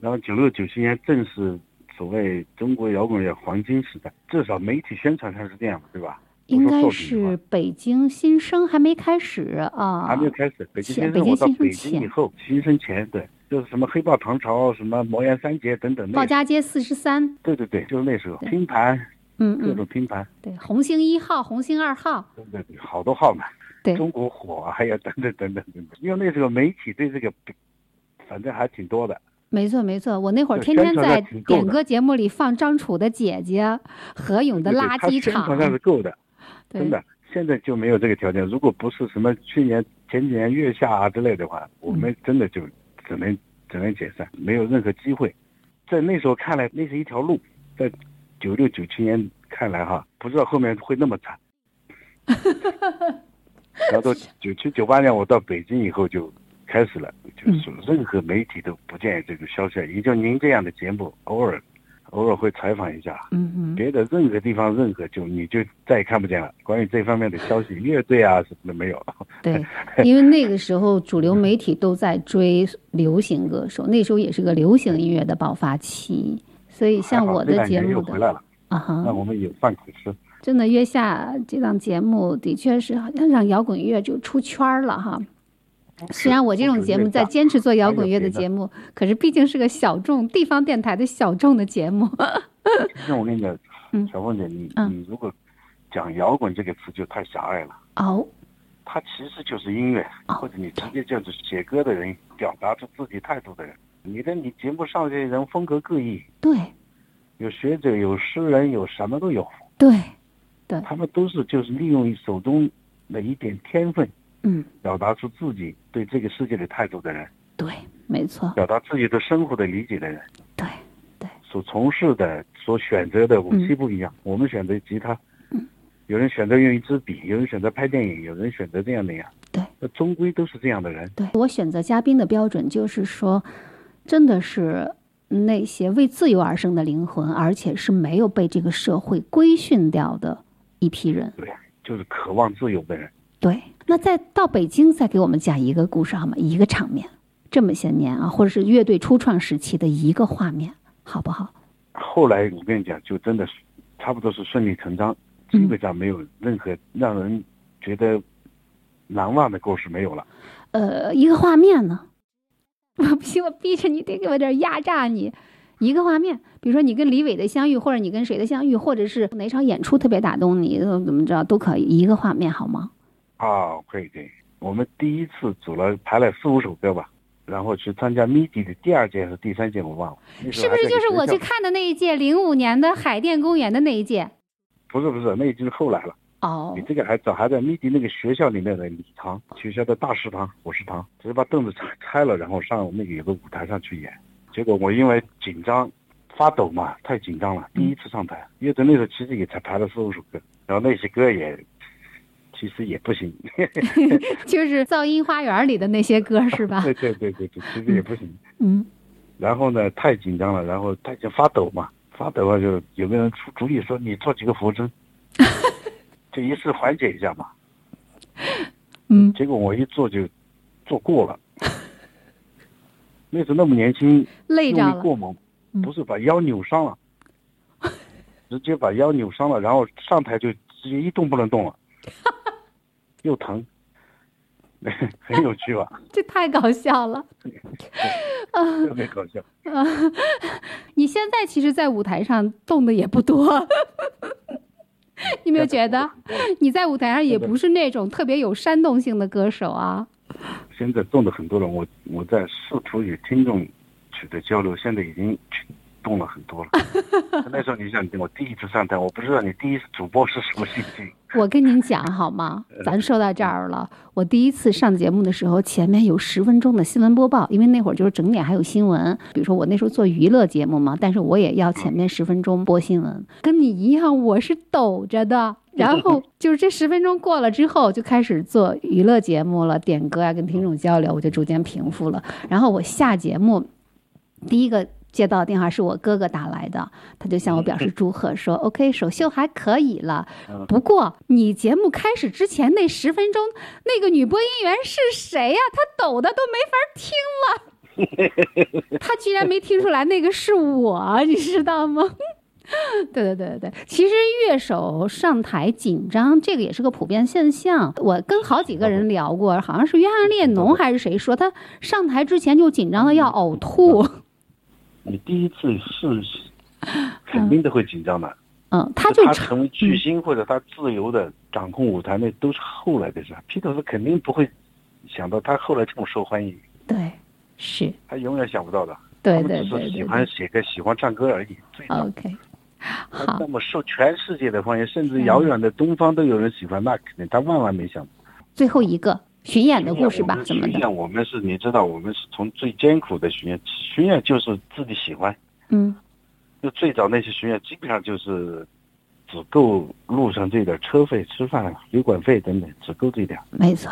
然后九六九七年正是所谓中国摇滚乐黄金时代，至少媒体宣传上是这样的，对吧？应该是北京新生还没开始啊，还没有开始。北京前先生，我到北北京新生前以后，新生前对，就是什么黑豹唐朝、什么魔岩三杰等等那鲍家街四十三，对对对，就是那时候拼盘，嗯各种嗯，拼盘，对，红星一号、红星二号，对对对，好多号嘛。对中国火啊，还有等等等等等等。因为那时候媒体对这个，反正还挺多的。没错没错，我那会儿天天在点歌节目里放张楚的姐姐、何勇的垃圾场他宣传，上是够的，真的。现在就没有这个条件。如果不是什么去年、前几年月下啊之类的话，我们真的就只能只能解散，没有任何机会。在那时候看来，那是一条路。在九六九七年看来哈，不知道后面会那么惨。然后到九七九八年，我到北京以后就开始了，就是任何媒体都不建议这个消息，也就您这样的节目，偶尔偶尔会采访一下，嗯哼，别的任何地方任何就你就再也看不见了。关于这方面的消息，乐队啊什么的没有。对，因为那个时候主流媒体都在追流行歌手，那时候也是个流行音乐的爆发期，所以像我的节目的又回来了，啊哈，那我们有饭可吃。真的月下这档节目的确是好像让摇滚乐就出圈儿了哈。虽然我这种节目在坚持做摇滚乐的节目，可是毕竟是个小众地方电台的小众的节目。那我跟你讲，小凤姐，你嗯你如果讲摇滚这个词就太狭隘了。哦，它其实就是音乐，或者你直接就是写歌的人，表达出自己态度的人。你的你节目上这些人风格各异，对，有学者，有诗人，有什么都有。对，对，他们都是就是利用手中的一点天分，嗯，表达出自己对这个世界的态度的人。对，没错。表达自己对生活的理解的人。对，对。所从事的、所选择的武器不一样。我们选择吉他，嗯，有人选择用一支笔，有人选择拍电影，有人选择这样那样。对，那终归都是这样的人。对我选择嘉宾的标准就是说，真的是那些为自由而生的灵魂，而且是没有被这个社会规训掉的一批人。对，就是渴望自由的人。对，那再到北京再给我们讲一个故事好吗？一个场面。这么些年啊，或者是乐队初创时期的一个画面，好不好？后来我跟你讲，就真的是差不多是顺理成章，基本上没有任何让人觉得难忘的故事没有了。呃，一个画面呢？我不行，我逼着你得给我点压榨你。一个画面，比如说你跟李伟的相遇，或者你跟谁的相遇，或者是哪场演出特别打动你，怎么着都可以。一个画面好吗？啊，可以可以。我们第一次组了排了四五首歌吧。然后去参加 MIDI 的第二届和第三届，我忘了。是不是就是我去看的那一届，零五年的海淀公园的那一届？不是不是，那已经是后来了。哦。你这个还早，还在 MIDI 那个学校里面的礼堂，学校的大食堂、伙食堂，只是把凳子拆拆了，然后上那个有个舞台上去演。结果我因为紧张、发抖嘛，太紧张了，第一次上台。乐队那时候其实也才排了四五首歌，然后那些歌也。其实也不行，就是噪音花园里的那些歌 是吧？对对对对对，其实也不行。嗯。然后呢，太紧张了，然后他就发抖嘛，发抖啊，就有个人出主意说：“你做几个俯卧撑，就一次缓解一下嘛。”嗯。结果我一做就做过了，那时候那么年轻，累着了，过猛，不是把腰扭伤了，直接把腰扭伤了，然后上台就直接一动不能动了。又疼，很有趣吧？这太搞笑了，特别搞笑。你现在其实，在舞台上动的也不多，你没有觉得？你在舞台上也不是那种特别有煽动性的歌手啊。现在动的很多了，我我在试图与听众取得交流，现在已经动了很多了。那时候你想，我第一次上台，我不知道你第一次主播是什么心情。我跟您讲好吗？咱说到这儿了。我第一次上节目的时候，前面有十分钟的新闻播报，因为那会儿就是整点还有新闻。比如说我那时候做娱乐节目嘛，但是我也要前面十分钟播新闻。跟你一样，我是抖着的。然后就是这十分钟过了之后，就开始做娱乐节目了，点歌啊，跟听众交流，我就逐渐平复了。然后我下节目，第一个。接到电话是我哥哥打来的，他就向我表示祝贺，说 OK 首秀还可以了，不过你节目开始之前那十分钟，那个女播音员是谁呀？她抖的都没法听了，他居然没听出来那个是我，你知道吗？对对对对对，其实乐手上台紧张，这个也是个普遍现象。我跟好几个人聊过，好像是约翰列侬还是谁说他上台之前就紧张的要呕吐。你第一次试，肯定都会紧张的。嗯，他就他成为巨星或者他自由的掌控舞台，那都是后来的事。披头士肯定不会想到他后来这么受欢迎。对，是。他永远想不到的。对对对。只是喜欢写歌，喜欢唱歌而已。最 OK。好。那么受全世界的欢迎，甚至遥远的东方都有人喜欢，那肯定他万万没想到。最后一个。巡演的故事吧，怎么的？巡演我们是，你知道，我们是从最艰苦的巡演，巡演就是自己喜欢。嗯。就最早那些巡演，基本上就是只够路上这点车费、吃饭、旅馆费等等，只够这点。没错，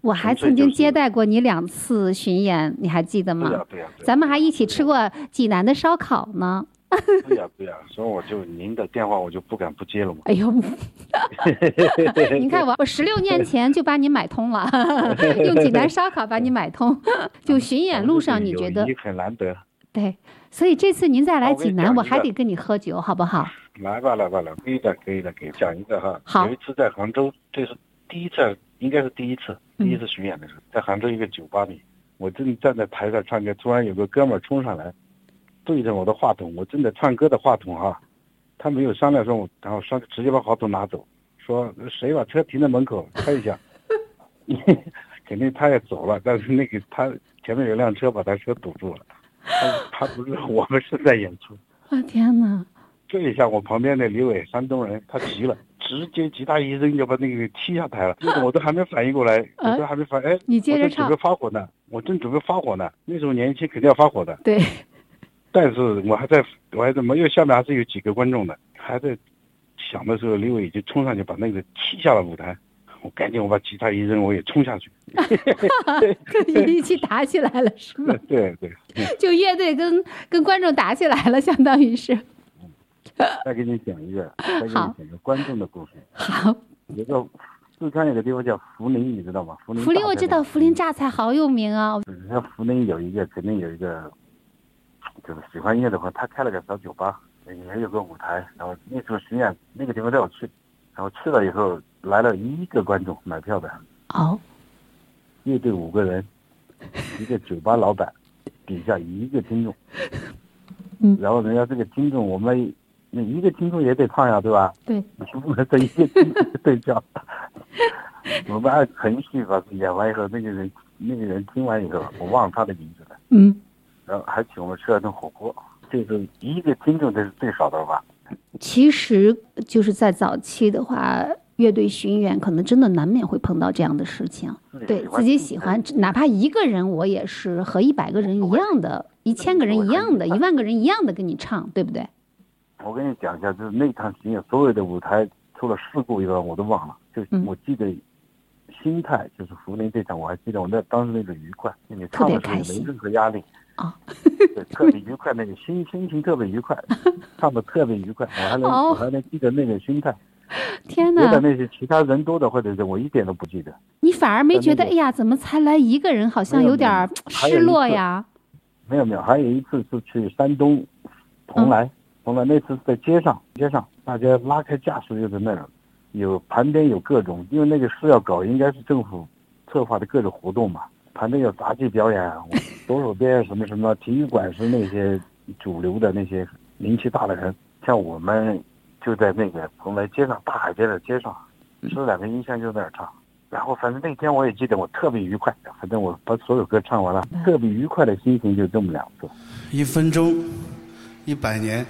我还曾经接待过你两次巡演，你还记得吗？对呀对呀。咱们还一起吃过济南的烧烤呢。对呀对呀，所以我就您的电话我就不敢不接了嘛。哎呦，您看我，我十六年前就把你买通了，用济南烧烤把你买通。就巡演路上，你觉得你很难得。对，所以这次您再来济南，我还得跟你喝酒，好不好？来吧来吧来，可以的可以的，给讲一个哈。好。有一次在杭州，这是第一次，应该是第一次，第一次巡演的时候，在杭州一个酒吧里，我正站在台上唱歌，突然有个哥们儿冲上来。对着我的话筒，我正在唱歌的话筒哈，他没有商量说，然后上直接把话筒拿走，说谁把车停在门口开一下，肯定他也走了，但是那个他前面有辆车把他车堵住了，他他不是我们是在演出。我天哪！这一下我旁边的李伟，山东人，他急了，直接吉他一扔就把那个踢下台了。我都还没反应过来，我都还没反，哎，你接着唱。我正准备发火呢，我正准备发火呢。那时候年轻肯定要发火的。对。但是我还在，我还在没有下面还是有几个观众的，还在想的时候，李伟已经冲上去把那个踢下了舞台。我赶紧我把吉他一扔，我也冲下去，一起打起来了是吗？对对。就乐队跟跟观众打起来了，相当于是。再给你讲一个，再给你讲个观众的故事。好。有个四川有个地方叫涪陵，你知道吗？涪陵。涪陵我知道，涪陵榨菜好有名啊。像涪陵有一个，肯定有一个，就是喜欢音乐的话，他开了个小酒吧，也有个舞台。然后那时候巡演，那个地方带我去，然后去了以后。来了一个观众买票的，哦，乐队五个人，一个酒吧老板，底下一个听众，嗯，然后人家这个听众，我们那一个听众也得唱呀，对吧？对，你不能这一个听众 对叫，我们按程序把演完以后，那个人那个人听完以后，我忘了他的名字了，嗯，然后还请我们吃了顿火锅，这是一个听众这是最少的吧？其实就是在早期的话。乐队巡演可能真的难免会碰到这样的事情，对自己喜欢，哪怕一个人，我也是和一百个人一样的，一千个人一样的，一万个人一样的跟你唱，对不对？我跟你讲一下，就是那场巡演，所有的舞台出了事故以后，我都忘了，就我记得心态，就是福林这场，我还记得我那当时那种愉快，你唱的时候没任何压力啊，对，特别愉快，那个心心情特别愉快，唱的特别愉快，我还能我还能记得那个心态。天哪！别的那些其他人多的或者是我一点都不记得。你反而没觉得？哎呀，怎么才来一个人？好像有点失落呀。没有没有，还有一次是去山东蓬莱，蓬莱那次是在街上，街上大家拉开架势就在那儿，有旁边有各种，因为那个是要搞，应该是政府策划的各种活动嘛。旁边有杂技表演，左手边什么什么体育馆是那些主流的那些名气大的人，像我们。就在那个蓬莱街上，大海边的街上，是两个音箱就在那儿唱。然后反正那天我也记得，我特别愉快。反正我把所有歌唱完了，特别愉快的心情就这么两次。一分钟，一百年，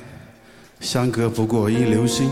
相隔不过一流星。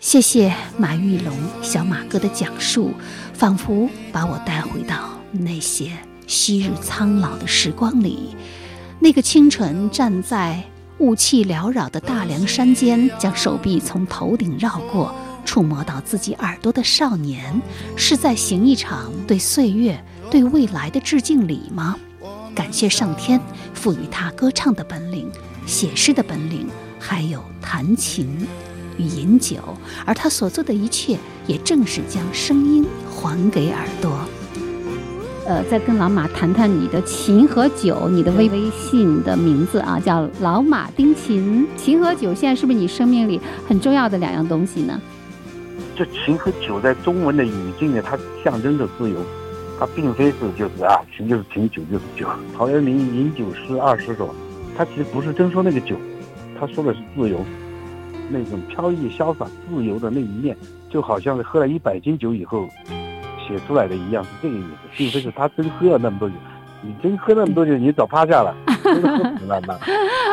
谢谢马玉龙小马哥的讲述，仿佛把我带回到那些昔日苍老的时光里。那个清晨，站在雾气缭绕的大凉山间，将手臂从头顶绕过，触摸到自己耳朵的少年，是在行一场对岁月、对未来的致敬礼吗？感谢上天赋予他歌唱的本领、写诗的本领，还有弹琴。与饮酒，而他所做的一切，也正是将声音还给耳朵。呃，再跟老马谈谈你的琴和酒，你的微微信的名字啊，叫老马丁琴。琴和酒现在是不是你生命里很重要的两样东西呢？这琴和酒在中文的语境里，它象征着自由，它并非是就是啊，琴就是琴，酒就是酒。陶渊明饮酒诗二十首，他其实不是真说那个酒，他说的是自由。那种飘逸潇洒、自由的那一面，就好像是喝了一百斤酒以后写出来的一样，是这个意思，并非是他真喝了那么多酒。你真喝那么多酒，你早趴下了，喝死 了，那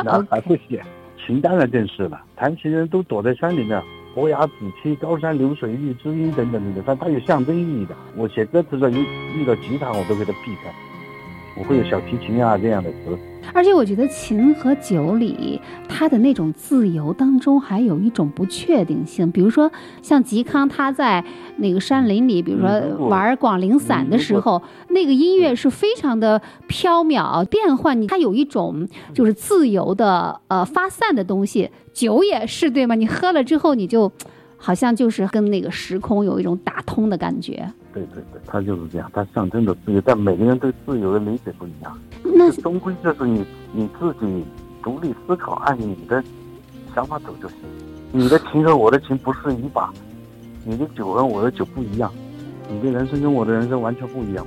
那还会写？琴当然正是了，弹琴人都躲在山里面，伯牙子期、高山流水遇知音等等等等，但它有象征意义的。我写歌词的时候，遇遇到吉他，我都给它避开。我会有小提琴啊这样的词。而且我觉得琴和酒里，它的那种自由当中还有一种不确定性。比如说，像嵇康他在那个山林里，比如说玩广陵散的时候，那个音乐是非常的飘渺变幻，它有一种就是自由的呃发散的东西。酒也是对吗？你喝了之后，你就好像就是跟那个时空有一种打通的感觉。对对对，它就是这样，它象征着自由，但每个人对自由的理解不一样。那终归就是你你自己独立思考，按你的想法走就行。你的情和我的情不是一把，你的酒和我的酒不一样，你的人生跟我的人生完全不一样。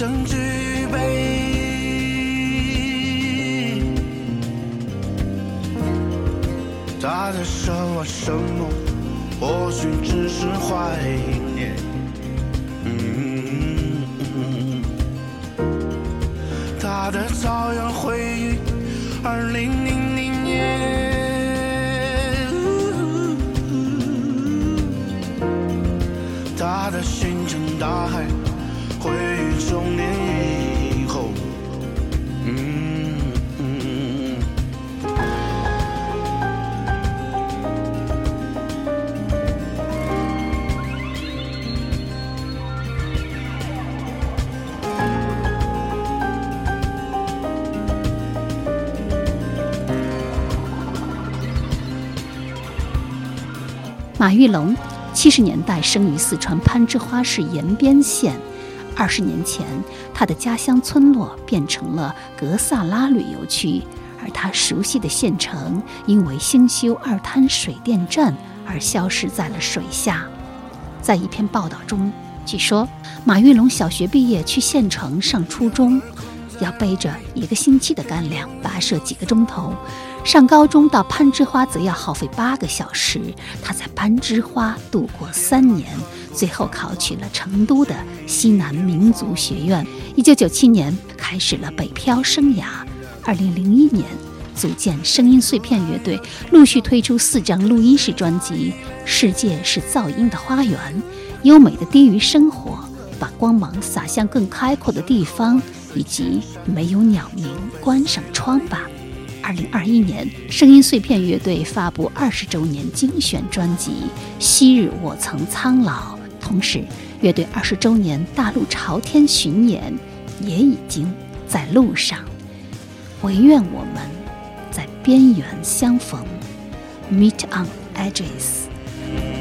生具备，他在说什么？或许只是怀念。他的草原回忆，二零零零年，他的星辰大海。回忆中年以后，嗯。马玉龙，七十年代生于四川攀枝花市延边县。二十年前，他的家乡村落变成了格萨拉旅游区，而他熟悉的县城因为兴修二滩水电站而消失在了水下。在一篇报道中，据说马玉龙小学毕业去县城上初中，要背着一个星期的干粮，跋涉几个钟头。上高中到攀枝花则要耗费八个小时。他在攀枝花度过三年，最后考取了成都的西南民族学院。一九九七年开始了北漂生涯。二零零一年组建声音碎片乐队，陆续推出四张录音室专辑：《世界是噪音的花园》，《优美的低于生活》，把光芒洒向更开阔的地方，以及没有鸟鸣，关上窗吧。二零二一年，声音碎片乐队发布二十周年精选专辑《昔日我曾苍老》，同时，乐队二十周年大陆朝天巡演也已经在路上。唯愿我们在边缘相逢，Meet on Edges。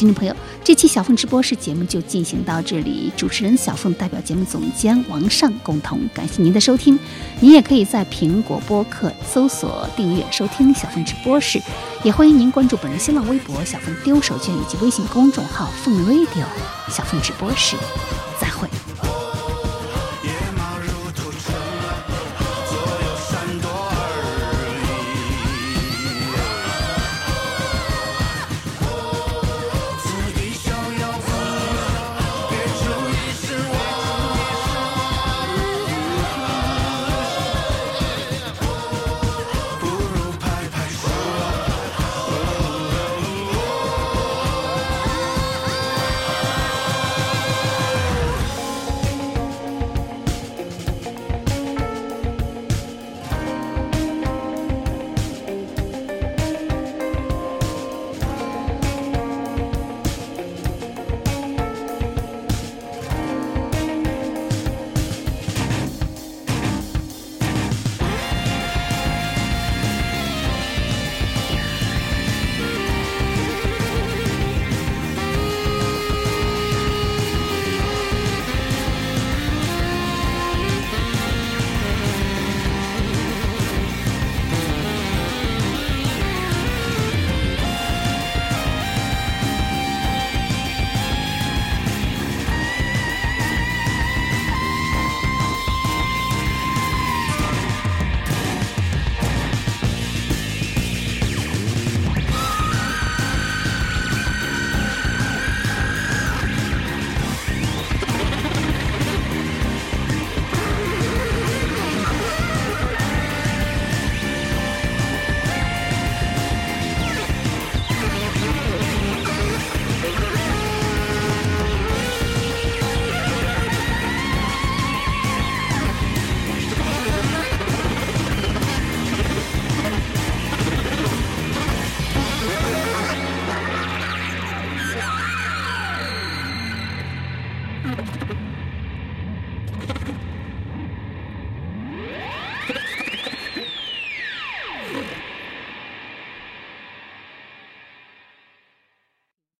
听众朋友，这期小凤直播室节目就进行到这里。主持人小凤代表节目总监王尚共同感谢您的收听。您也可以在苹果播客搜索订阅收听小凤直播室，也欢迎您关注本人新浪微博小凤丢手绢以及微信公众号凤 radio 小凤直播室。